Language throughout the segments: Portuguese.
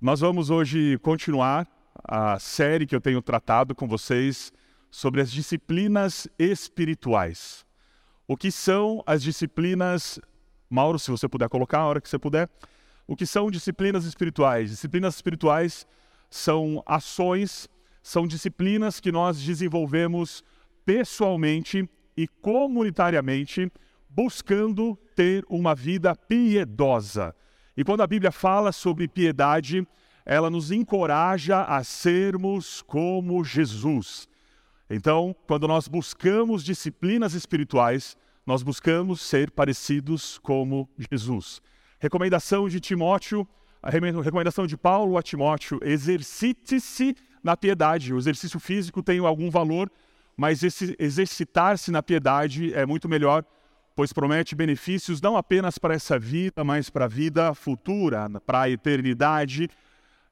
Nós vamos hoje continuar a série que eu tenho tratado com vocês sobre as disciplinas espirituais. O que são as disciplinas, Mauro, se você puder colocar a hora que você puder, o que são disciplinas espirituais? Disciplinas espirituais são ações, são disciplinas que nós desenvolvemos pessoalmente e comunitariamente, buscando ter uma vida piedosa e quando a Bíblia fala sobre piedade, ela nos encoraja a sermos como Jesus. Então, quando nós buscamos disciplinas espirituais, nós buscamos ser parecidos como Jesus. Recomendação de Timóteo, a recomendação de Paulo a Timóteo: exercite-se na piedade. O exercício físico tem algum valor, mas esse exercitar-se na piedade é muito melhor pois promete benefícios não apenas para essa vida, mas para a vida futura, para a eternidade.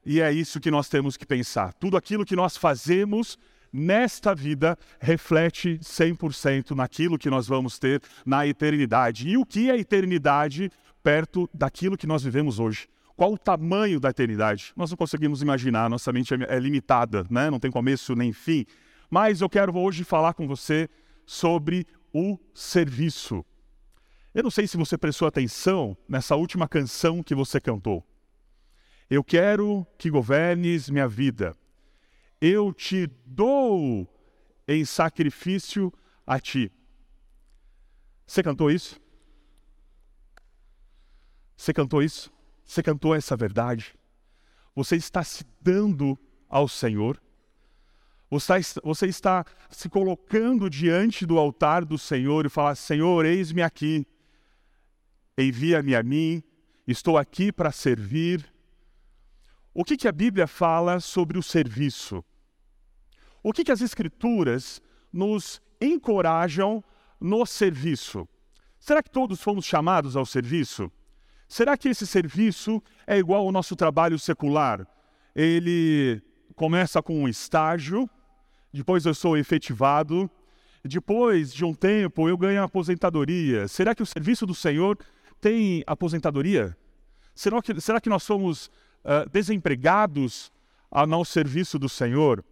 E é isso que nós temos que pensar. Tudo aquilo que nós fazemos nesta vida reflete 100% naquilo que nós vamos ter na eternidade. E o que é a eternidade perto daquilo que nós vivemos hoje? Qual o tamanho da eternidade? Nós não conseguimos imaginar, nossa mente é, é limitada, né? não tem começo nem fim. Mas eu quero hoje falar com você sobre o serviço. Eu não sei se você prestou atenção nessa última canção que você cantou. Eu quero que governes minha vida. Eu te dou em sacrifício a ti. Você cantou isso? Você cantou isso? Você cantou essa verdade? Você está se dando ao Senhor? Você está se colocando diante do altar do Senhor e falar: Senhor, eis-me aqui envia-me a mim, estou aqui para servir. O que, que a Bíblia fala sobre o serviço? O que, que as Escrituras nos encorajam no serviço? Será que todos fomos chamados ao serviço? Será que esse serviço é igual ao nosso trabalho secular? Ele começa com um estágio, depois eu sou efetivado, depois de um tempo eu ganho a aposentadoria. Será que o serviço do Senhor tem aposentadoria? Será que, será que nós somos uh, desempregados ao não serviço do Senhor?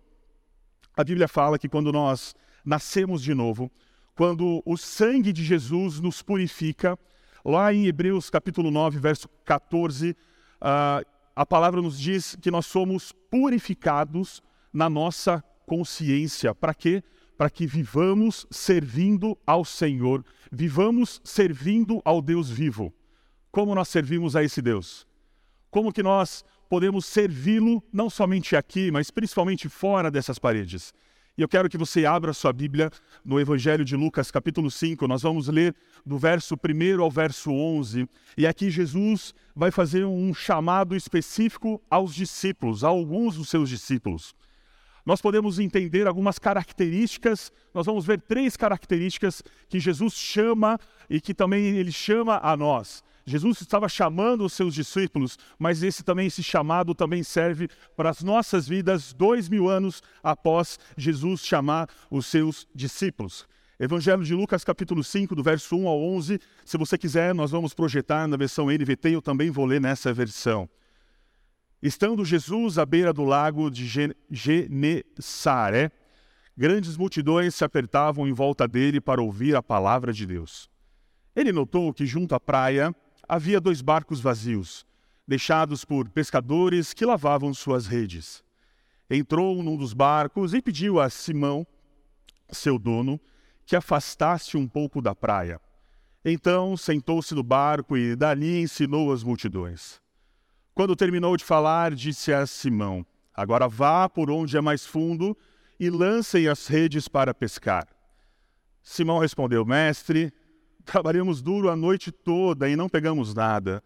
A Bíblia fala que quando nós nascemos de novo, quando o sangue de Jesus nos purifica, lá em Hebreus capítulo 9, verso 14, uh, a palavra nos diz que nós somos purificados na nossa consciência. Para quê? Para que vivamos servindo ao Senhor, vivamos servindo ao Deus vivo. Como nós servimos a esse Deus? Como que nós podemos servi-lo não somente aqui, mas principalmente fora dessas paredes? E eu quero que você abra sua Bíblia no Evangelho de Lucas, capítulo 5. Nós vamos ler do verso 1 ao verso 11. E aqui Jesus vai fazer um chamado específico aos discípulos, a alguns dos seus discípulos nós podemos entender algumas características, nós vamos ver três características que Jesus chama e que também ele chama a nós. Jesus estava chamando os seus discípulos, mas esse também esse chamado também serve para as nossas vidas dois mil anos após Jesus chamar os seus discípulos. Evangelho de Lucas, capítulo 5, do verso 1 ao 11. Se você quiser, nós vamos projetar na versão NVT, eu também vou ler nessa versão. Estando Jesus à beira do lago de Genesaré, grandes multidões se apertavam em volta dele para ouvir a palavra de Deus. Ele notou que junto à praia havia dois barcos vazios, deixados por pescadores que lavavam suas redes. Entrou num dos barcos e pediu a Simão, seu dono, que afastasse um pouco da praia. Então sentou-se no barco e dali ensinou as multidões. Quando terminou de falar, disse a Simão: Agora vá por onde é mais fundo e lancem as redes para pescar. Simão respondeu: Mestre, trabalhamos duro a noite toda e não pegamos nada.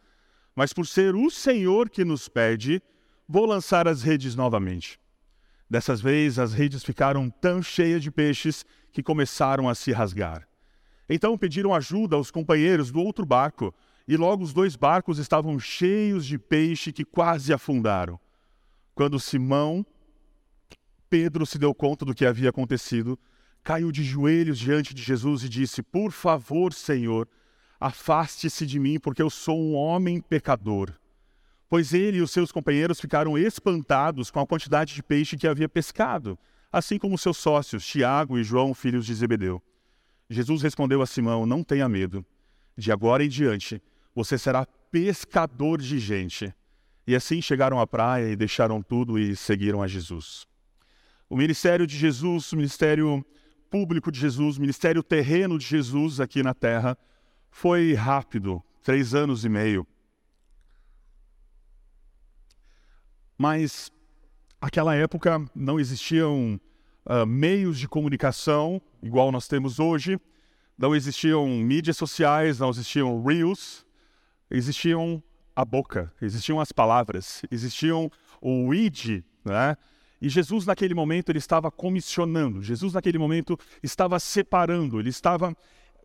Mas por ser o Senhor que nos pede, vou lançar as redes novamente. Dessas vezes as redes ficaram tão cheias de peixes que começaram a se rasgar. Então pediram ajuda aos companheiros do outro barco e logo os dois barcos estavam cheios de peixe que quase afundaram. Quando Simão, Pedro se deu conta do que havia acontecido, caiu de joelhos diante de Jesus e disse: Por favor, Senhor, afaste-se de mim, porque eu sou um homem pecador. pois ele e os seus companheiros ficaram espantados com a quantidade de peixe que havia pescado, assim como seus sócios, Tiago e João, filhos de Zebedeu. Jesus respondeu a Simão: Não tenha medo. De agora em diante, você será pescador de gente. E assim chegaram à praia e deixaram tudo e seguiram a Jesus. O ministério de Jesus, o ministério público de Jesus, o ministério terreno de Jesus aqui na terra, foi rápido três anos e meio. Mas naquela época não existiam uh, meios de comunicação igual nós temos hoje, não existiam mídias sociais, não existiam reels, existiam a boca, existiam as palavras, existiam o id, né? E Jesus naquele momento ele estava comissionando, Jesus naquele momento estava separando, ele estava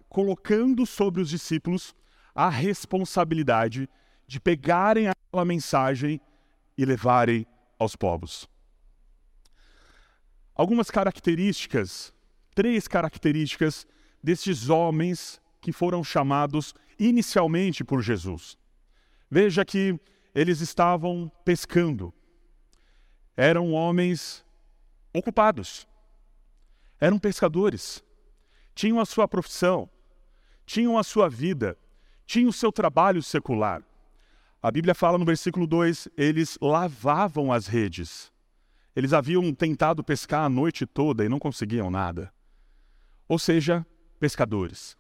colocando sobre os discípulos a responsabilidade de pegarem aquela mensagem e levarem aos povos. Algumas características, três características destes homens que foram chamados inicialmente por Jesus. Veja que eles estavam pescando. Eram homens ocupados. Eram pescadores. Tinham a sua profissão, tinham a sua vida, tinham o seu trabalho secular. A Bíblia fala no versículo 2: eles lavavam as redes. Eles haviam tentado pescar a noite toda e não conseguiam nada. Ou seja, pescadores.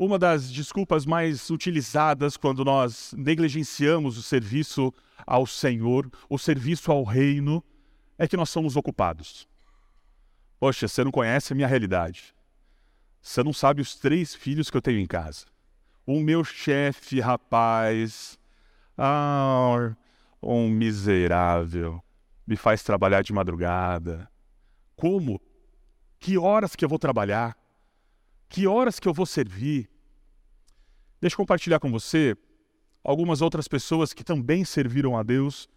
Uma das desculpas mais utilizadas quando nós negligenciamos o serviço ao Senhor, o serviço ao reino, é que nós somos ocupados. Poxa, você não conhece a minha realidade. Você não sabe os três filhos que eu tenho em casa. O meu chefe, rapaz, ah, um miserável, me faz trabalhar de madrugada. Como? Que horas que eu vou trabalhar? Que horas que eu vou servir? Deixa eu compartilhar com você algumas outras pessoas que também serviram a Deus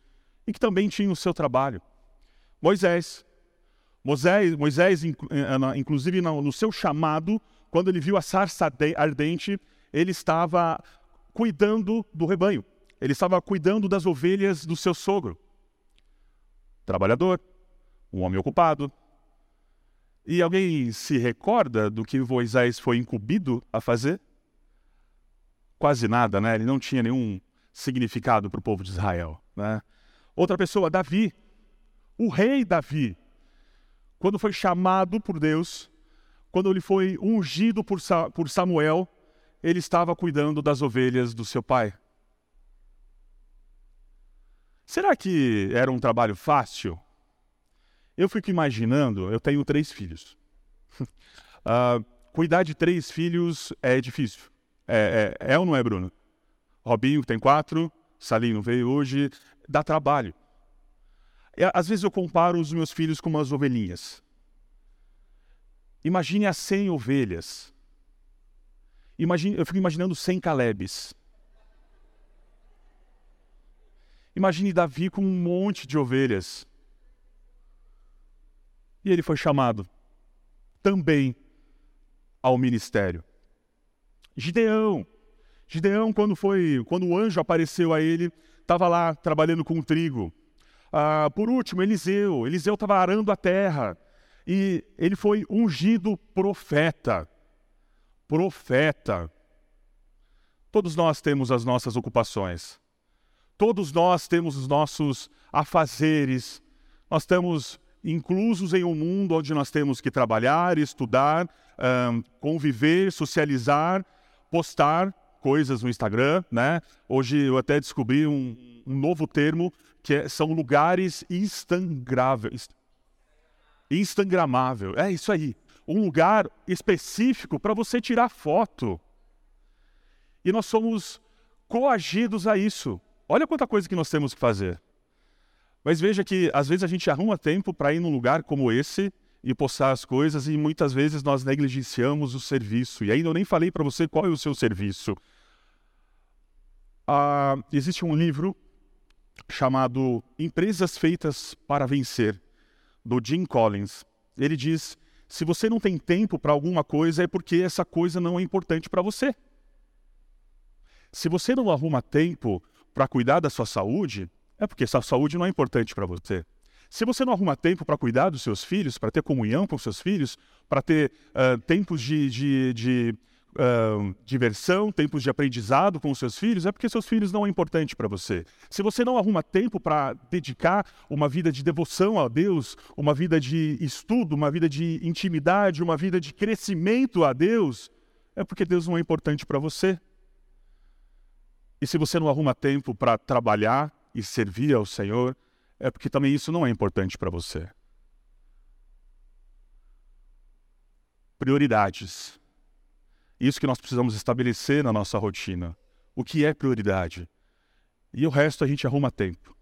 e que também tinham o seu trabalho. Moisés. Moisés, Moisés eh, inclusive no seu chamado, quando ele viu a sarça ardente, ele estava cuidando do rebanho. Ele estava cuidando das ovelhas do seu sogro. Trabalhador, um homem ocupado, e alguém se recorda do que Moisés foi incumbido a fazer? Quase nada, né? Ele não tinha nenhum significado para o povo de Israel. Né? Outra pessoa, Davi, o rei Davi, quando foi chamado por Deus, quando ele foi ungido por, por Samuel, ele estava cuidando das ovelhas do seu pai. Será que era um trabalho fácil? Eu fico imaginando, eu tenho três filhos. uh, cuidar de três filhos é difícil. É, é, é, ou não é, Bruno? Robinho, tem quatro, Salinho veio hoje, dá trabalho. E, às vezes eu comparo os meus filhos com umas ovelhinhas. Imagine as 100 ovelhas. Imagine, eu fico imaginando 100 Calebes. Imagine Davi com um monte de ovelhas. E ele foi chamado também ao ministério. Gideão. Gideão, quando foi, quando o anjo apareceu a ele, estava lá trabalhando com trigo. Ah, por último, Eliseu. Eliseu estava arando a terra e ele foi ungido profeta. Profeta. Todos nós temos as nossas ocupações. Todos nós temos os nossos afazeres. Nós temos inclusos em um mundo onde nós temos que trabalhar, estudar, um, conviver, socializar, postar coisas no Instagram, né? Hoje eu até descobri um, um novo termo que é, são lugares instagráveis. Instagramável, é isso aí. Um lugar específico para você tirar foto. E nós somos coagidos a isso. Olha quanta coisa que nós temos que fazer. Mas veja que às vezes a gente arruma tempo para ir num lugar como esse e postar as coisas e muitas vezes nós negligenciamos o serviço. E ainda eu nem falei para você qual é o seu serviço. Ah, existe um livro chamado Empresas Feitas para Vencer, do Jim Collins. Ele diz: se você não tem tempo para alguma coisa, é porque essa coisa não é importante para você. Se você não arruma tempo para cuidar da sua saúde, é porque sua saúde não é importante para você. Se você não arruma tempo para cuidar dos seus filhos, para ter comunhão com seus filhos, para ter uh, tempos de, de, de uh, diversão, tempos de aprendizado com os seus filhos, é porque seus filhos não é importante para você. Se você não arruma tempo para dedicar uma vida de devoção a Deus, uma vida de estudo, uma vida de intimidade, uma vida de crescimento a Deus, é porque Deus não é importante para você. E se você não arruma tempo para trabalhar e servir ao Senhor, é porque também isso não é importante para você. Prioridades. Isso que nós precisamos estabelecer na nossa rotina. O que é prioridade? E o resto a gente arruma tempo.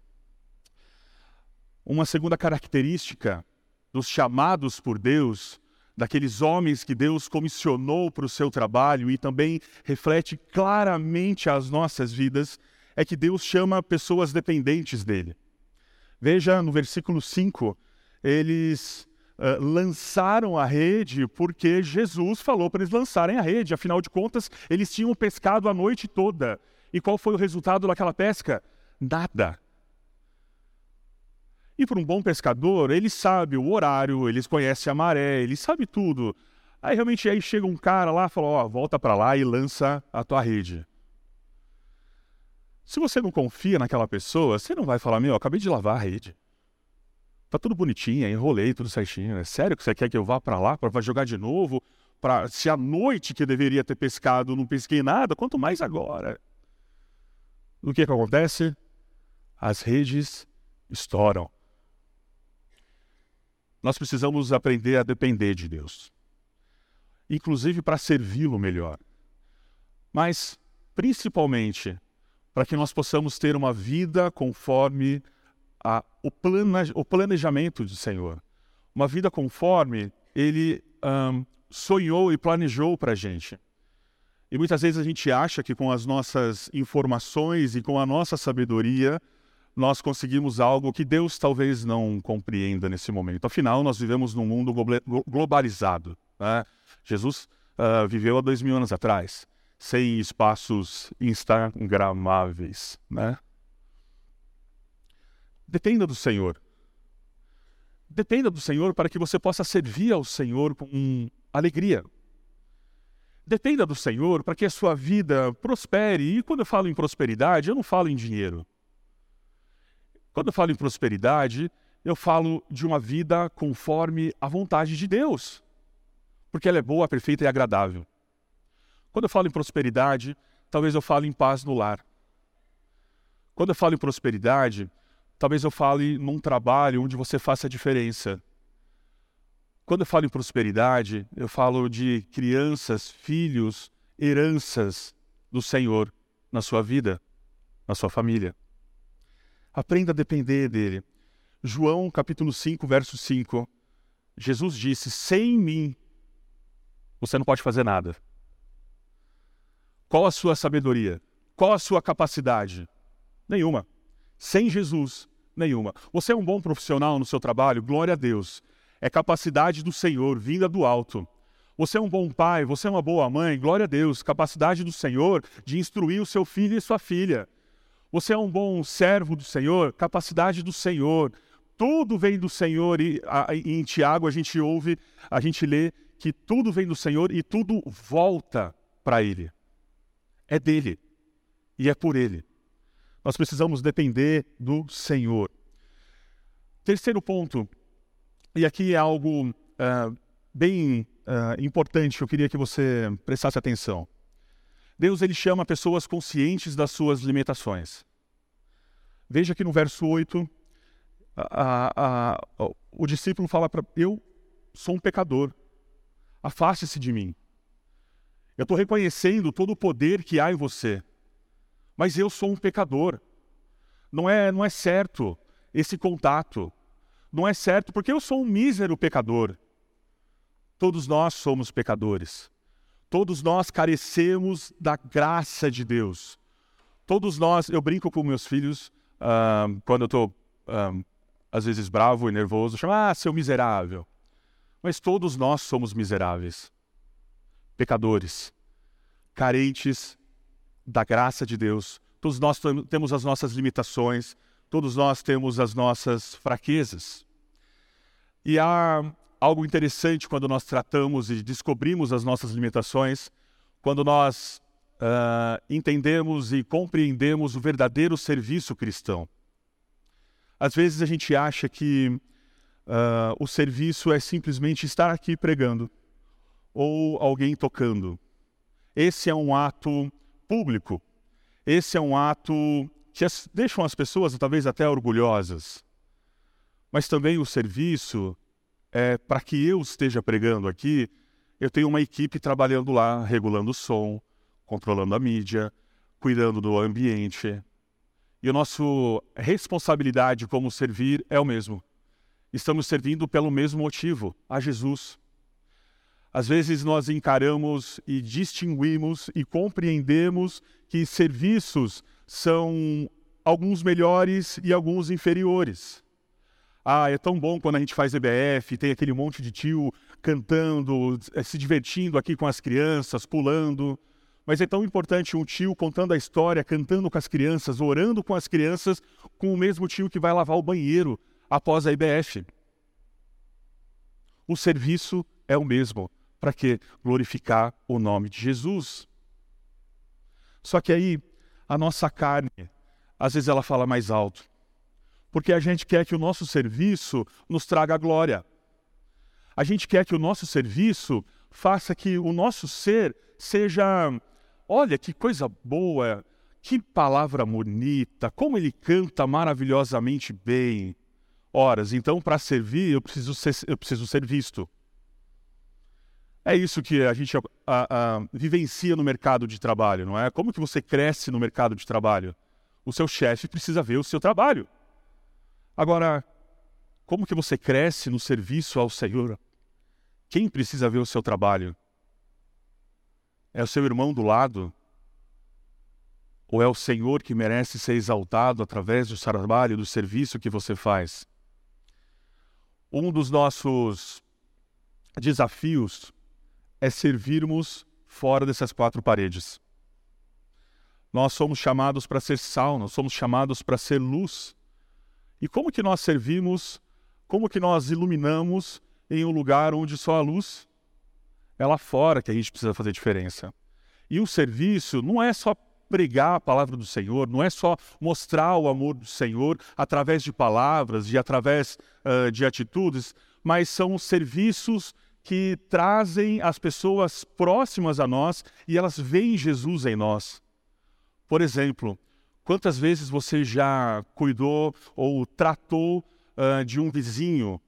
Uma segunda característica dos chamados por Deus, daqueles homens que Deus comissionou para o seu trabalho e também reflete claramente as nossas vidas, é que Deus chama pessoas dependentes dele. Veja no versículo 5, eles uh, lançaram a rede porque Jesus falou para eles lançarem a rede. Afinal de contas, eles tinham pescado a noite toda. E qual foi o resultado daquela pesca? Nada. E para um bom pescador, ele sabe o horário, eles conhecem a maré, ele sabe tudo. Aí realmente aí chega um cara lá e fala: Ó, volta para lá e lança a tua rede. Se você não confia naquela pessoa, você não vai falar: Meu, acabei de lavar a rede. Tá tudo bonitinho, enrolei tudo certinho. É sério que você quer que eu vá para lá para jogar de novo? Pra, se à noite que deveria ter pescado não pesquei nada, quanto mais agora? O que, que acontece? As redes estouram. Nós precisamos aprender a depender de Deus, inclusive para servi-lo melhor, mas principalmente para que nós possamos ter uma vida conforme a, o, o, planejamento do Senhor. Uma vida conforme Ele um, sonhou e planejou para a gente. E muitas vezes a gente acha que com as nossas informações e com a nossa sabedoria, nós conseguimos algo que Deus talvez não compreenda nesse momento. Afinal, nós vivemos num mundo globalizado. Né? Jesus uh, viveu há dois mil anos atrás, sem espaços instagramáveis. Né? Dependa do Senhor. Dependa do Senhor para que você possa servir ao Senhor com alegria. Dependa do Senhor para que a sua vida prospere. E quando eu falo em prosperidade, eu não falo em dinheiro. Quando eu falo em prosperidade, eu falo de uma vida conforme a vontade de Deus, porque ela é boa, perfeita e agradável. Quando eu falo em prosperidade, talvez eu fale em paz no lar. Quando eu falo em prosperidade, Talvez eu fale num trabalho onde você faça a diferença. Quando eu falo em prosperidade, eu falo de crianças, filhos, heranças do Senhor na sua vida, na sua família. Aprenda a depender dele. João capítulo 5, verso 5. Jesus disse: Sem mim você não pode fazer nada. Qual a sua sabedoria? Qual a sua capacidade? Nenhuma. Sem Jesus, nenhuma. Você é um bom profissional no seu trabalho, glória a Deus. É capacidade do Senhor, vinda do alto. Você é um bom pai, você é uma boa mãe, glória a Deus, capacidade do Senhor de instruir o seu filho e sua filha. Você é um bom servo do Senhor, capacidade do Senhor. Tudo vem do Senhor e, a, em Tiago a gente ouve, a gente lê que tudo vem do Senhor e tudo volta para Ele. É dele e é por Ele. Nós precisamos depender do Senhor. Terceiro ponto, e aqui é algo uh, bem uh, importante, eu queria que você prestasse atenção. Deus ele chama pessoas conscientes das suas limitações. Veja que no verso 8, a, a, a, o discípulo fala para eu sou um pecador, afaste-se de mim. Eu estou reconhecendo todo o poder que há em você mas eu sou um pecador. Não é, não é certo esse contato. Não é certo porque eu sou um mísero pecador. Todos nós somos pecadores. Todos nós carecemos da graça de Deus. Todos nós, eu brinco com meus filhos uh, quando eu estou, uh, às vezes, bravo e nervoso, chamo, ah, seu miserável. Mas todos nós somos miseráveis, pecadores, carentes da graça de Deus, todos nós temos as nossas limitações, todos nós temos as nossas fraquezas. E há algo interessante quando nós tratamos e descobrimos as nossas limitações, quando nós uh, entendemos e compreendemos o verdadeiro serviço cristão. Às vezes a gente acha que uh, o serviço é simplesmente estar aqui pregando ou alguém tocando. Esse é um ato público. Esse é um ato que as, deixam as pessoas talvez até orgulhosas. Mas também o serviço é para que eu esteja pregando aqui, eu tenho uma equipe trabalhando lá, regulando o som, controlando a mídia, cuidando do ambiente, e a nossa responsabilidade como servir é o mesmo. Estamos servindo pelo mesmo motivo, a Jesus. Às vezes nós encaramos e distinguimos e compreendemos que serviços são alguns melhores e alguns inferiores. Ah, é tão bom quando a gente faz EBF, tem aquele monte de tio cantando, eh, se divertindo aqui com as crianças, pulando. Mas é tão importante um tio contando a história, cantando com as crianças, orando com as crianças, com o mesmo tio que vai lavar o banheiro após a IBF. O serviço é o mesmo. Para quê? Glorificar o nome de Jesus. Só que aí, a nossa carne, às vezes ela fala mais alto. Porque a gente quer que o nosso serviço nos traga glória. A gente quer que o nosso serviço faça que o nosso ser seja Olha que coisa boa, que palavra bonita, como ele canta maravilhosamente bem. Horas, então para servir eu preciso ser, eu preciso ser visto. É isso que a gente a, a, vivencia no mercado de trabalho, não é? Como que você cresce no mercado de trabalho? O seu chefe precisa ver o seu trabalho. Agora, como que você cresce no serviço ao Senhor? Quem precisa ver o seu trabalho? É o seu irmão do lado? Ou é o Senhor que merece ser exaltado através do trabalho, do serviço que você faz? Um dos nossos desafios é servirmos fora dessas quatro paredes. Nós somos chamados para ser sal, nós somos chamados para ser luz. E como que nós servimos, como que nós iluminamos em um lugar onde só a luz é lá fora que a gente precisa fazer diferença. E o serviço não é só pregar a palavra do Senhor, não é só mostrar o amor do Senhor através de palavras e através uh, de atitudes, mas são serviços que trazem as pessoas próximas a nós e elas veem Jesus em nós. Por exemplo, quantas vezes você já cuidou ou tratou uh, de um vizinho?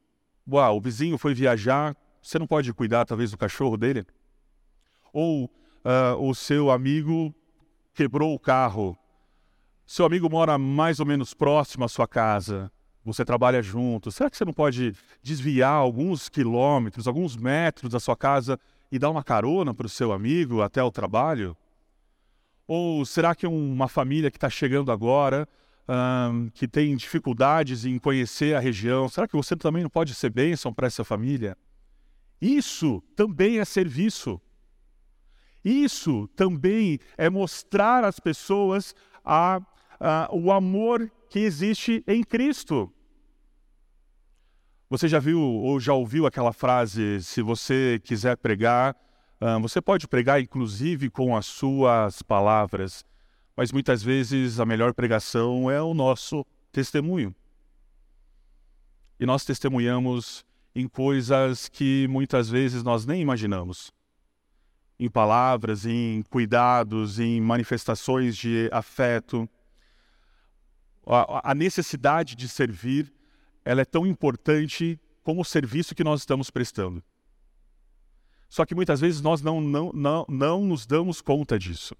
Uau, o vizinho foi viajar, você não pode cuidar, talvez, do cachorro dele? Ou uh, o seu amigo quebrou o carro. Seu amigo mora mais ou menos próximo à sua casa. Você trabalha junto. Será que você não pode desviar alguns quilômetros, alguns metros da sua casa e dar uma carona para o seu amigo até o trabalho? Ou será que uma família que está chegando agora, que tem dificuldades em conhecer a região, será que você também não pode ser bênção para essa família? Isso também é serviço. Isso também é mostrar às pessoas a, a, o amor que existe em Cristo. Você já viu ou já ouviu aquela frase: se você quiser pregar, uh, você pode pregar inclusive com as suas palavras, mas muitas vezes a melhor pregação é o nosso testemunho. E nós testemunhamos em coisas que muitas vezes nós nem imaginamos. Em palavras, em cuidados, em manifestações de afeto. A, necessidade de servir, ela é tão importante como o serviço que nós estamos prestando. Só que muitas vezes nós não, não, não, não nos damos conta disso.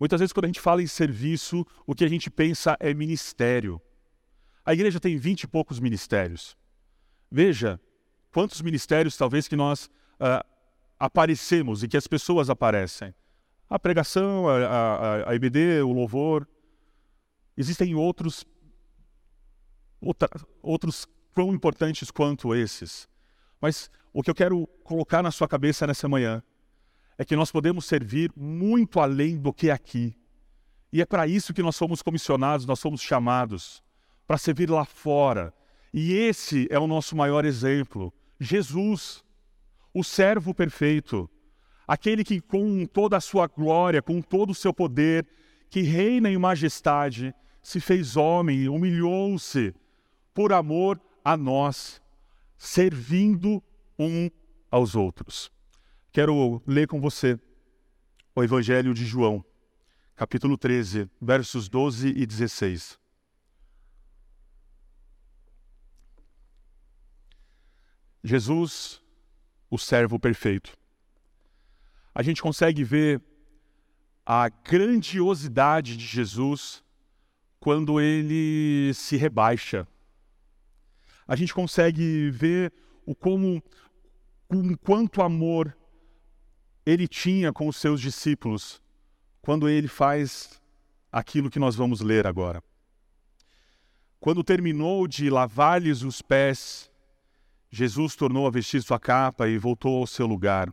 Muitas vezes, quando a gente fala em serviço, o que a gente pensa é ministério. A igreja tem vinte e poucos ministérios. Veja quantos ministérios talvez que nós uh, aparecemos e que as pessoas aparecem. A pregação, a, a, a IBD, o louvor. Existem outros, outra, outros tão importantes quanto esses. Mas o que eu quero colocar na sua cabeça nessa manhã é que nós podemos servir muito além do que é aqui. E é para isso que nós somos comissionados, nós somos chamados para servir lá fora. E esse é o nosso maior exemplo. Jesus, o servo perfeito, aquele que com toda a sua glória, com todo o seu poder, que reina em majestade, se fez homem, humilhou-se por amor a nós, servindo um aos outros. Quero ler com você o Evangelho de João, capítulo 13, versos 12 e 16. Jesus, o servo perfeito. A gente consegue ver a grandiosidade de Jesus quando ele se rebaixa. A gente consegue ver o como com quanto amor ele tinha com os seus discípulos quando ele faz aquilo que nós vamos ler agora. Quando terminou de lavar-lhes os pés, Jesus tornou a vestir sua capa e voltou ao seu lugar.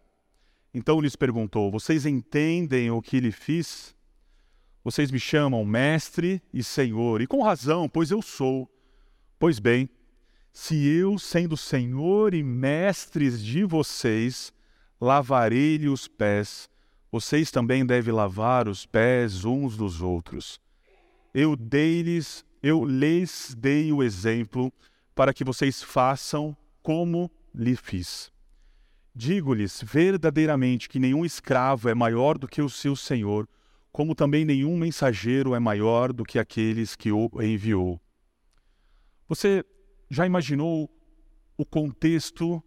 Então lhes perguntou: Vocês entendem o que lhe fiz? Vocês me chamam mestre e senhor, e com razão, pois eu sou. Pois bem, se eu, sendo senhor e mestres de vocês, lavarei-lhe os pés, vocês também devem lavar os pés uns dos outros. Eu dei-lhes, eu lhes dei o exemplo para que vocês façam como lhe fiz. Digo-lhes verdadeiramente que nenhum escravo é maior do que o seu senhor, como também nenhum mensageiro é maior do que aqueles que o enviou. Você já imaginou o contexto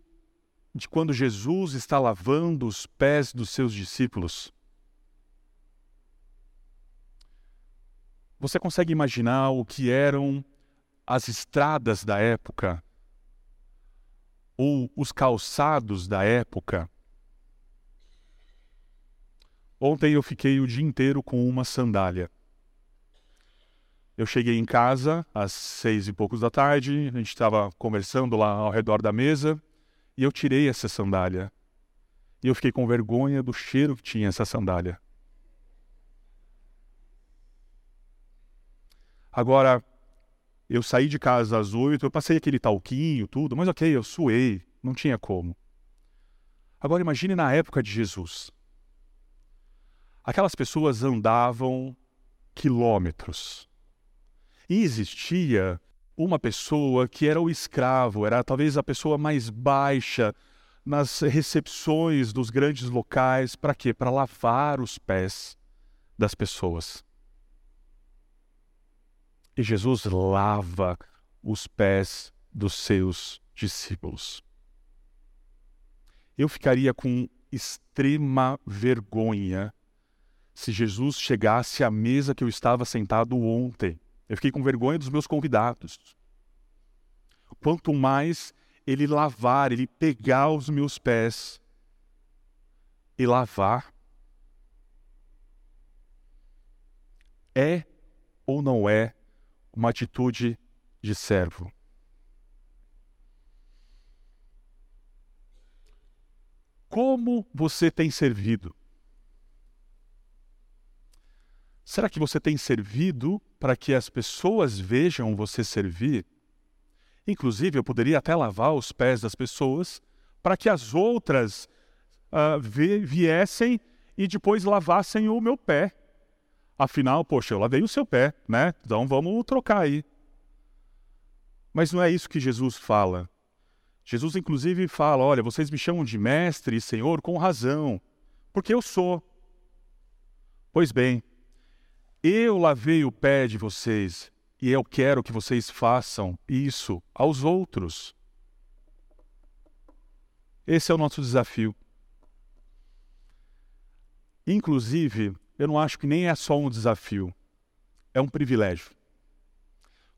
de quando Jesus está lavando os pés dos seus discípulos? Você consegue imaginar o que eram as estradas da época? Ou os calçados da época? Ontem eu fiquei o dia inteiro com uma sandália. Eu cheguei em casa às seis e poucos da tarde, a gente estava conversando lá ao redor da mesa e eu tirei essa sandália. E eu fiquei com vergonha do cheiro que tinha essa sandália. Agora, eu saí de casa às oito, eu passei aquele talquinho, tudo, mas ok, eu suei, não tinha como. Agora imagine na época de Jesus. Aquelas pessoas andavam quilômetros e existia uma pessoa que era o escravo, era talvez a pessoa mais baixa nas recepções dos grandes locais, para quê? Para lavar os pés das pessoas. E Jesus lava os pés dos seus discípulos. Eu ficaria com extrema vergonha se Jesus chegasse à mesa que eu estava sentado ontem eu fiquei com vergonha dos meus convidados. Quanto mais ele lavar, ele pegar os meus pés e lavar, é ou não é uma atitude de servo? Como você tem servido? Será que você tem servido para que as pessoas vejam você servir? Inclusive, eu poderia até lavar os pés das pessoas para que as outras uh, viessem e depois lavassem o meu pé. Afinal, poxa, eu lavei o seu pé, né? Então vamos trocar aí. Mas não é isso que Jesus fala. Jesus, inclusive, fala: olha, vocês me chamam de mestre e senhor com razão, porque eu sou. Pois bem, eu lavei o pé de vocês e eu quero que vocês façam isso aos outros. Esse é o nosso desafio. Inclusive, eu não acho que nem é só um desafio, é um privilégio.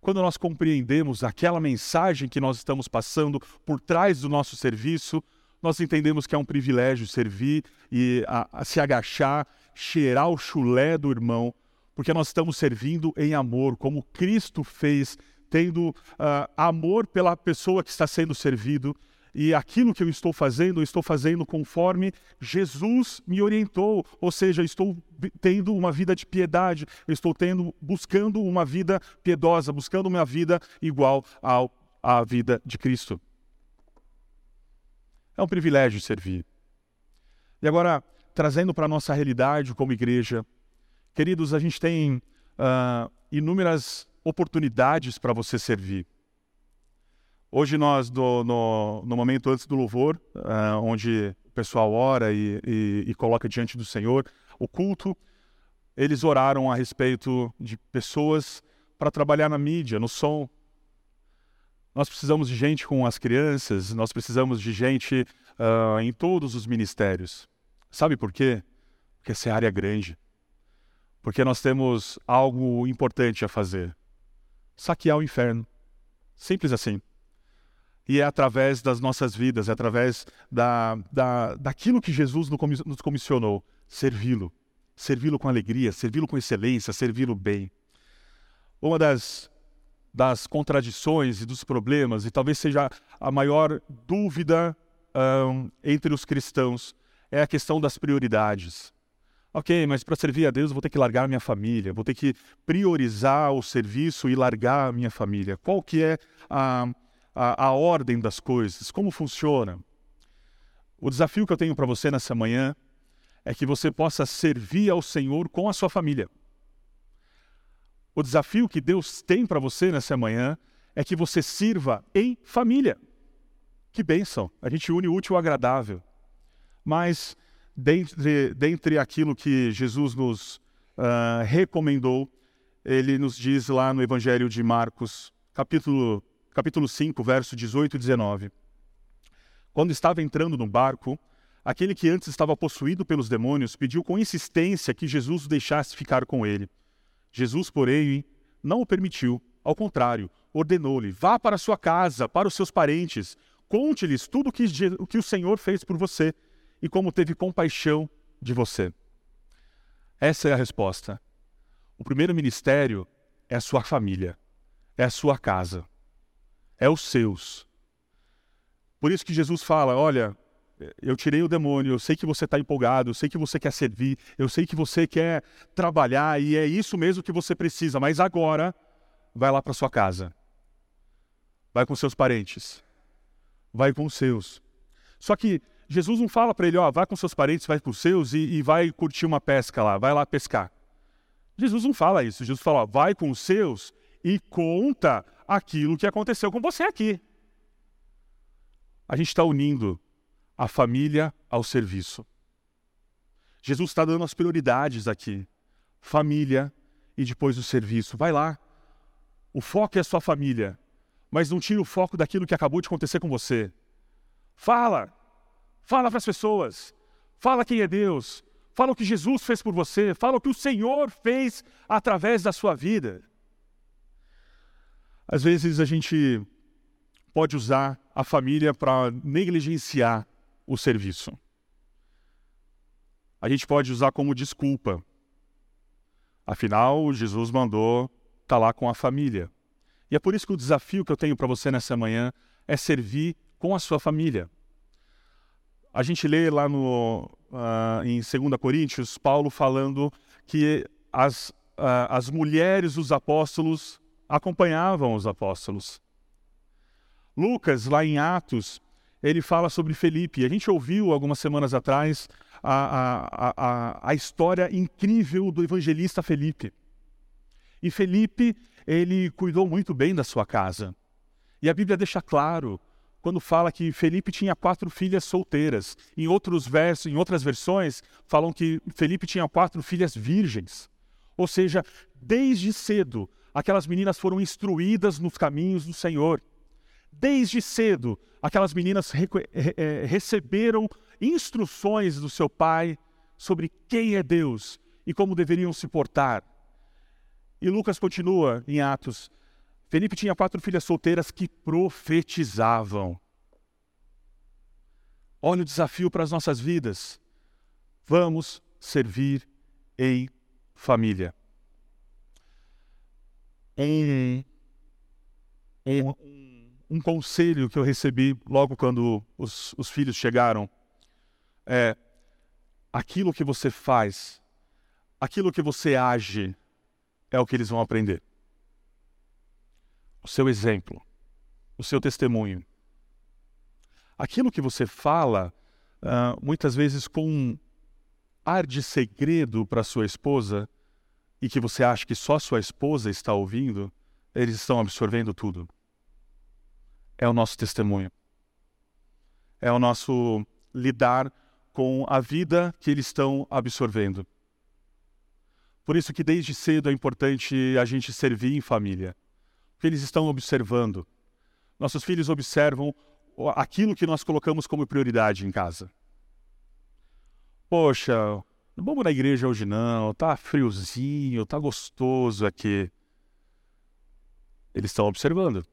Quando nós compreendemos aquela mensagem que nós estamos passando por trás do nosso serviço, nós entendemos que é um privilégio servir e a, a se agachar, cheirar o chulé do irmão, porque nós estamos servindo em amor, como Cristo fez, tendo uh, amor pela pessoa que está sendo servido. e aquilo que eu estou fazendo, eu estou fazendo conforme Jesus me orientou, ou seja, estou tendo uma vida de piedade, eu estou tendo, buscando uma vida piedosa, buscando uma vida igual ao, à vida de Cristo. É um privilégio servir. E agora, trazendo para a nossa realidade como igreja, queridos, a gente tem uh, inúmeras oportunidades para você servir. Hoje nós, do, no, no, momento antes do louvor, uh, onde o pessoal ora e, e, e coloca diante do Senhor o culto, eles oraram a respeito de pessoas para trabalhar na mídia, no som. Nós precisamos de gente com as crianças, nós precisamos de gente uh, em todos os ministérios. Sabe por quê? Porque essa é área grande. Porque nós temos algo importante a fazer: saquear o inferno. Simples assim. E é através das nossas vidas, é através da, da, daquilo que Jesus nos comissionou servi-lo. Servi-lo com alegria, servi-lo com excelência, servi-lo bem. Uma das, das contradições e dos problemas, e talvez seja a maior dúvida um, entre os cristãos, é a questão das prioridades. Ok, mas para servir a Deus eu vou ter que largar a minha família, vou ter que priorizar o serviço e largar a minha família. Qual que é a a, a ordem das coisas, como funciona. O desafio que eu tenho para você nessa manhã é que você possa servir ao Senhor com a sua família. O desafio que Deus tem para você nessa manhã é que você sirva em família. Que bênção! A gente une o útil ao agradável. Mas, dentre, dentre aquilo que Jesus nos uh, recomendou, ele nos diz lá no Evangelho de Marcos, capítulo capítulo 5, verso 18 e 19. Quando estava entrando no barco, aquele que antes estava possuído pelos demônios pediu com insistência que Jesus o deixasse ficar com ele. Jesus, porém, não o permitiu. Ao contrário, ordenou-lhe: vá para sua casa, para os seus parentes, conte-lhes tudo o que, o que o Senhor fez por você e como teve compaixão de você. Essa é a resposta. O primeiro ministério é a sua família, é a sua casa é os seus. Por isso que Jesus fala: olha, eu tirei o demônio, eu sei que você está empolgado, eu sei que você quer servir, eu sei que você quer trabalhar e é isso mesmo que você precisa, mas agora vai lá para sua casa. Vai com seus parentes. Vai com os seus. Só que Jesus não fala para ele, ó, vai com seus parentes, vai com os seus e, e, vai curtir uma pesca lá, vai lá pescar. Jesus não fala isso. Jesus fala, ó, vai com os seus e conta aquilo que aconteceu com você aqui. A gente está unindo a família ao serviço. Jesus está dando as prioridades aqui: família e depois o serviço. Vai lá. O foco é a sua família, mas não tire o foco daquilo que acabou de acontecer com você. Fala. Fala para as pessoas. Fala quem é Deus. Fala o que Jesus fez por você. Fala o que o Senhor fez através da sua vida. Às vezes a gente pode usar a família para negligenciar o serviço. A gente pode usar como desculpa. Afinal, Jesus mandou estar tá lá com a família. E é por isso que o desafio que eu tenho para você nessa manhã é servir com a sua família. A gente lê lá no, uh, em 2 Coríntios, Paulo falando que as, uh, as mulheres dos apóstolos acompanhavam os apóstolos. Lucas, lá em Atos, ele fala sobre Felipe. A gente ouviu algumas semanas atrás a, a, a, a história incrível do evangelista Felipe. E Felipe, ele cuidou muito bem da sua casa. E a Bíblia deixa claro quando fala que Felipe tinha quatro filhas solteiras. Em outros versos, em outras versões, falam que Felipe tinha quatro filhas virgens. Ou seja, desde cedo aquelas meninas foram instruídas nos caminhos do Senhor. Desde cedo, aquelas meninas re re receberam instruções do seu pai sobre quem é Deus e como deveriam se portar. E Lucas continua em Atos. Felipe tinha quatro filhas solteiras que profetizavam. Olha o desafio para as nossas vidas. Vamos servir em família um, um, um conselho que eu recebi logo quando os, os filhos chegaram é: aquilo que você faz, aquilo que você age, é o que eles vão aprender. O seu exemplo, o seu testemunho. Aquilo que você fala, uh, muitas vezes com ar de segredo para sua esposa, e que você acha que só sua esposa está ouvindo, eles estão absorvendo tudo. É o nosso testemunho. É o nosso lidar com a vida que eles estão absorvendo. Por isso que desde cedo é importante a gente servir em família. Eles estão observando. Nossos filhos observam aquilo que nós colocamos como prioridade em casa. Poxa, não vamos na igreja hoje não, tá friozinho, tá gostoso aqui. Eles estão observando.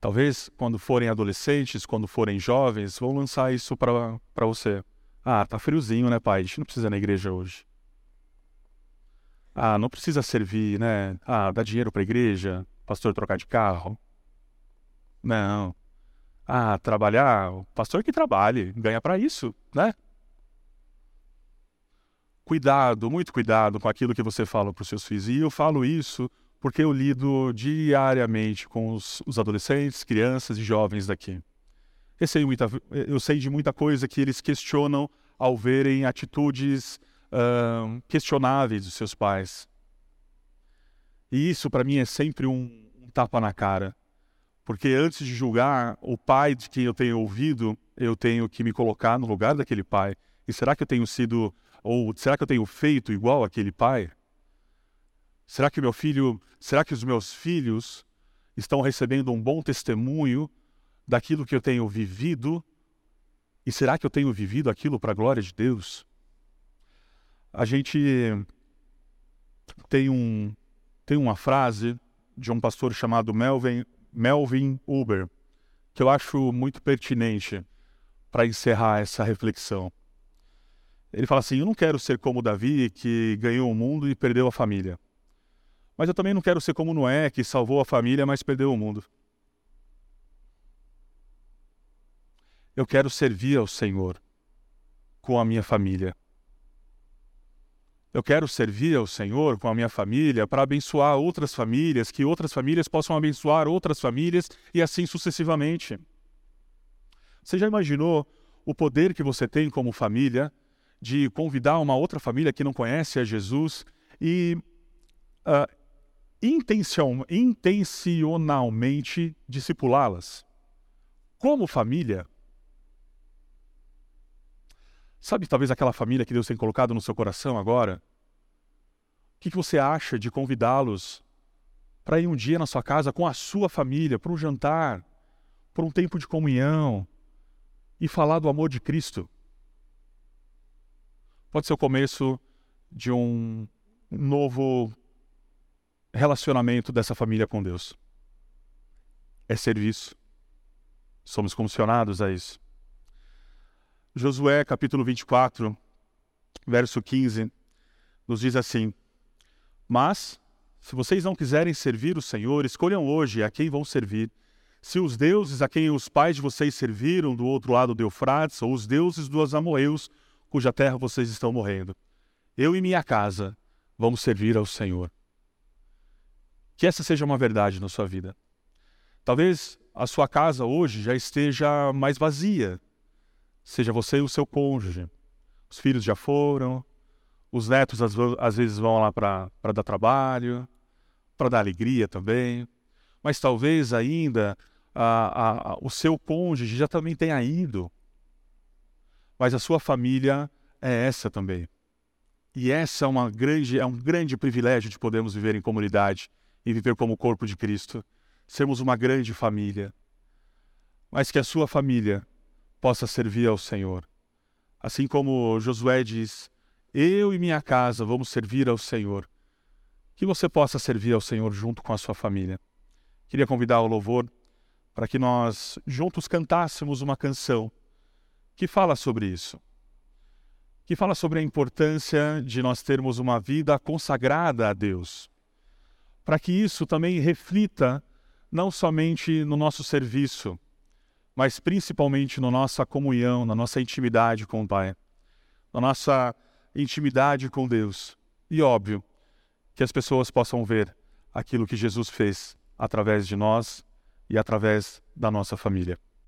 Talvez quando forem adolescentes, quando forem jovens, vão lançar isso para você. Ah, tá friozinho, né, pai? A gente não precisa ir na igreja hoje. Ah, não precisa servir, né? Ah, dá dinheiro para a igreja, pastor trocar de carro. Não. Ah, trabalhar, o pastor que trabalhe, ganha para isso, né? Cuidado, muito cuidado com aquilo que você fala para os seus filhos. E eu falo isso porque eu lido diariamente com os, os adolescentes, crianças e jovens daqui. Eu sei, muita, eu sei de muita coisa que eles questionam ao verem atitudes uh, questionáveis dos seus pais. E isso, para mim, é sempre um, um tapa na cara. Porque antes de julgar o pai de quem eu tenho ouvido, eu tenho que me colocar no lugar daquele pai. E será que eu tenho sido, ou será que eu tenho feito igual aquele pai? Será que meu filho, será que os meus filhos estão recebendo um bom testemunho daquilo que eu tenho vivido? E será que eu tenho vivido aquilo para a glória de Deus? A gente tem, um, tem uma frase de um pastor chamado Melvin, Melvin Uber, que eu acho muito pertinente para encerrar essa reflexão. Ele fala assim: Eu não quero ser como Davi, que ganhou o mundo e perdeu a família. Mas eu também não quero ser como Noé, que salvou a família, mas perdeu o mundo. Eu quero servir ao Senhor com a minha família. Eu quero servir ao Senhor com a minha família para abençoar outras famílias, que outras famílias possam abençoar outras famílias e assim sucessivamente. Você já imaginou o poder que você tem como família de convidar uma outra família que não conhece a Jesus e uh, intencionalmente discipulá-las? Como família, Sabe, talvez aquela família que Deus tem colocado no seu coração agora? O que, que você acha de convidá-los para ir um dia na sua casa com a sua família, para um jantar, para um tempo de comunhão e falar do amor de Cristo? Pode ser o começo de um novo relacionamento dessa família com Deus. É serviço. Somos comissionados a isso. Josué capítulo 24, verso 15, nos diz assim: Mas, se vocês não quiserem servir o Senhor, escolham hoje a quem vão servir. Se os deuses a quem os pais de vocês serviram do outro lado do Eufrates, ou os deuses dos amorreus, cuja terra vocês estão morrendo. Eu e minha casa vamos servir ao Senhor. Que essa seja uma verdade na sua vida. Talvez a sua casa hoje já esteja mais vazia, seja você e o seu cônjuge. Os filhos já foram, os netos às, às vezes vão lá para dar trabalho, para dar alegria também, mas talvez ainda a, a, o seu cônjuge já também tenha ido, mas a sua família é essa também. E essa é, uma grande, é um grande privilégio de podermos viver em comunidade e viver como corpo de Cristo, sermos uma grande família. Mas que a sua família possa servir ao Senhor. Assim como Josué diz: Eu e minha casa vamos servir ao Senhor. Que você possa servir ao Senhor junto com a sua família. Queria convidar o louvor para que nós juntos cantássemos uma canção que fala sobre isso. Que fala sobre a importância de nós termos uma vida consagrada a Deus. Para que isso também reflita não somente no nosso serviço, mas principalmente na nossa comunhão, na nossa intimidade com o Pai, na nossa intimidade com Deus. E óbvio, que as pessoas possam ver aquilo que Jesus fez através de nós e através da nossa família.